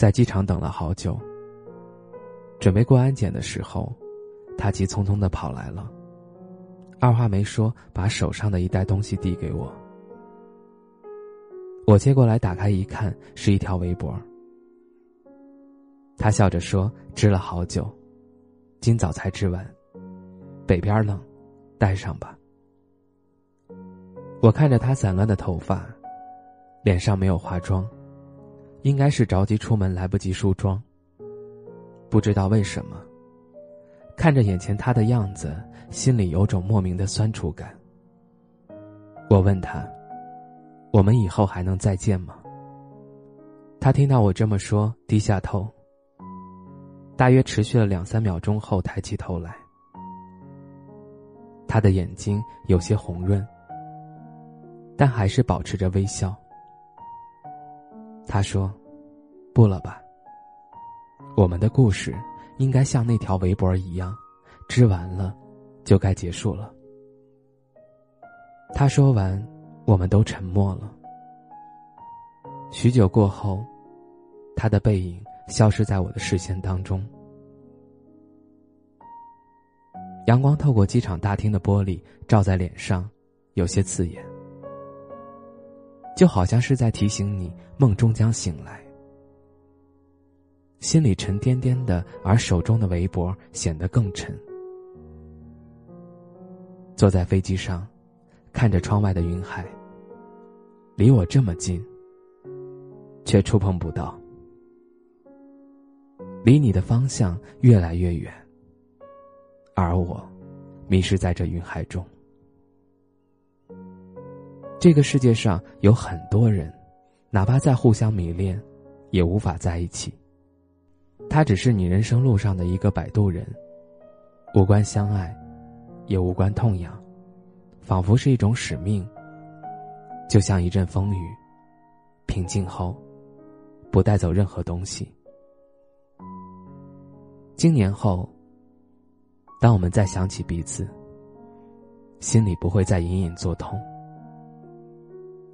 在机场等了好久，准备过安检的时候，他急匆匆的跑来了，二话没说，把手上的一袋东西递给我。我接过来打开一看，是一条围脖。他笑着说：“织了好久，今早才织完，北边冷，带上吧。”我看着他散乱的头发，脸上没有化妆。应该是着急出门来不及梳妆。不知道为什么，看着眼前他的样子，心里有种莫名的酸楚感。我问他：“我们以后还能再见吗？”他听到我这么说，低下头。大约持续了两三秒钟后，抬起头来。他的眼睛有些红润，但还是保持着微笑。他说：“不了吧。我们的故事应该像那条围脖一样，织完了，就该结束了。”他说完，我们都沉默了。许久过后，他的背影消失在我的视线当中。阳光透过机场大厅的玻璃照在脸上，有些刺眼。就好像是在提醒你，梦终将醒来。心里沉甸甸的，而手中的围脖显得更沉。坐在飞机上，看着窗外的云海。离我这么近，却触碰不到。离你的方向越来越远，而我，迷失在这云海中。这个世界上有很多人，哪怕再互相迷恋，也无法在一起。他只是你人生路上的一个摆渡人，无关相爱，也无关痛痒，仿佛是一种使命。就像一阵风雨，平静后，不带走任何东西。经年后，当我们再想起彼此，心里不会再隐隐作痛。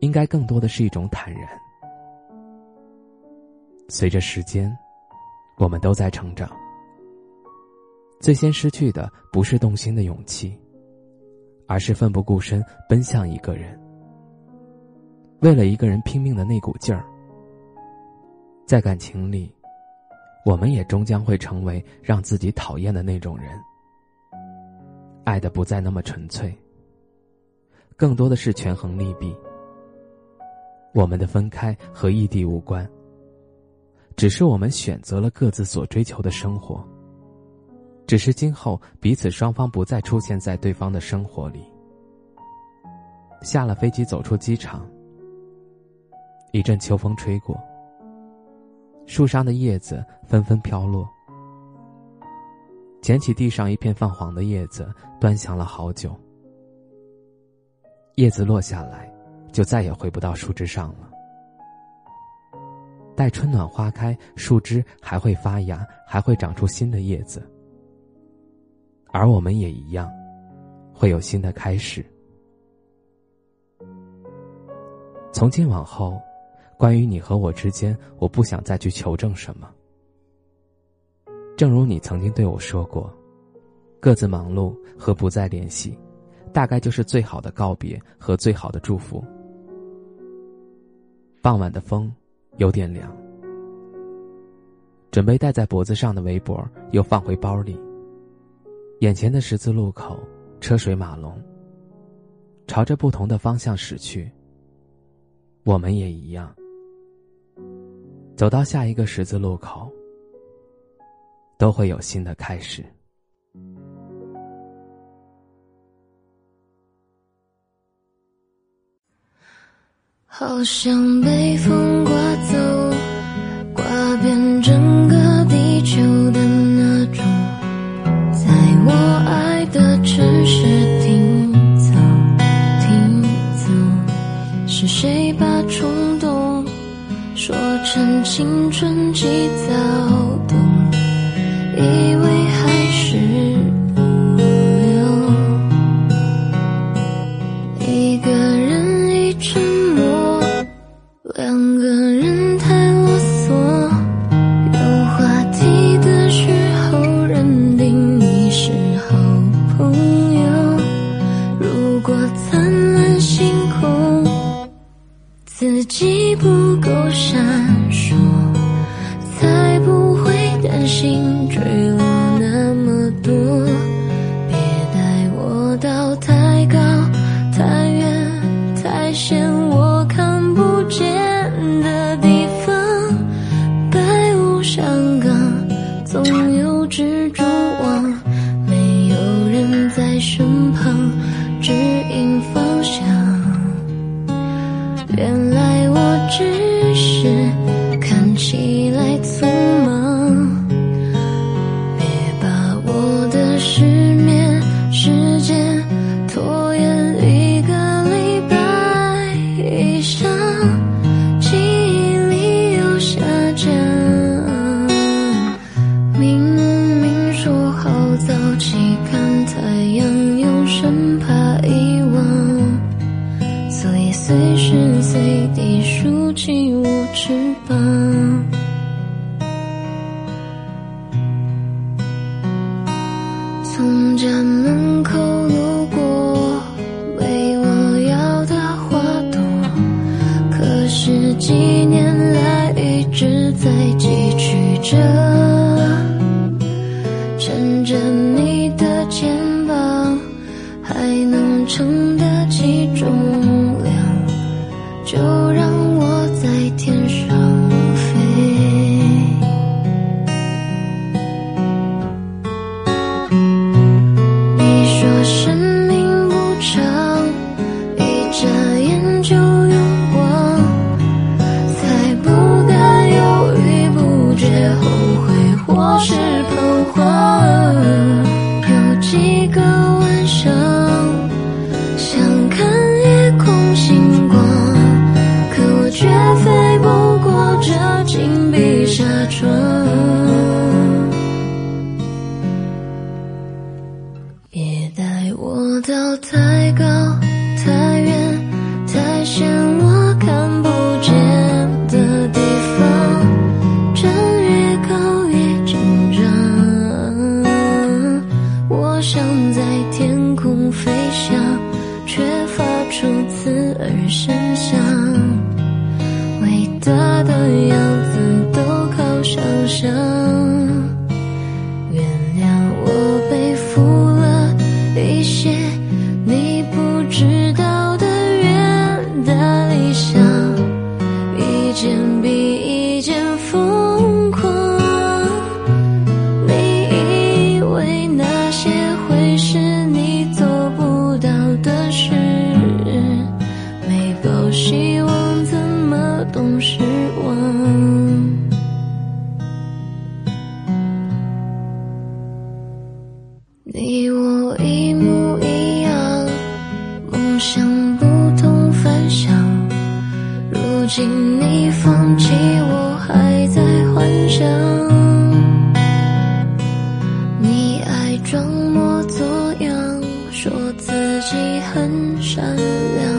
应该更多的是一种坦然。随着时间，我们都在成长。最先失去的不是动心的勇气，而是奋不顾身奔向一个人，为了一个人拼命的那股劲儿。在感情里，我们也终将会成为让自己讨厌的那种人。爱的不再那么纯粹，更多的是权衡利弊。我们的分开和异地无关，只是我们选择了各自所追求的生活。只是今后彼此双方不再出现在对方的生活里。下了飞机，走出机场，一阵秋风吹过，树上的叶子纷纷飘落。捡起地上一片泛黄的叶子，端详了好久。叶子落下来。就再也回不到树枝上了。待春暖花开，树枝还会发芽，还会长出新的叶子。而我们也一样，会有新的开始。从今往后，关于你和我之间，我不想再去求证什么。正如你曾经对我说过，各自忙碌和不再联系，大概就是最好的告别和最好的祝福。傍晚的风有点凉，准备戴在脖子上的围脖又放回包里。眼前的十字路口，车水马龙，朝着不同的方向驶去。我们也一样，走到下一个十字路口，都会有新的开始。好像被风。太高太远太险我看不见的地方白雾山岗总有蜘蛛网没有人在身旁指引方向。原来站门口路他的样子都靠想象你我一模一样梦想不同凡响如今你放弃我还在幻想。你爱装模作样说自己很善良。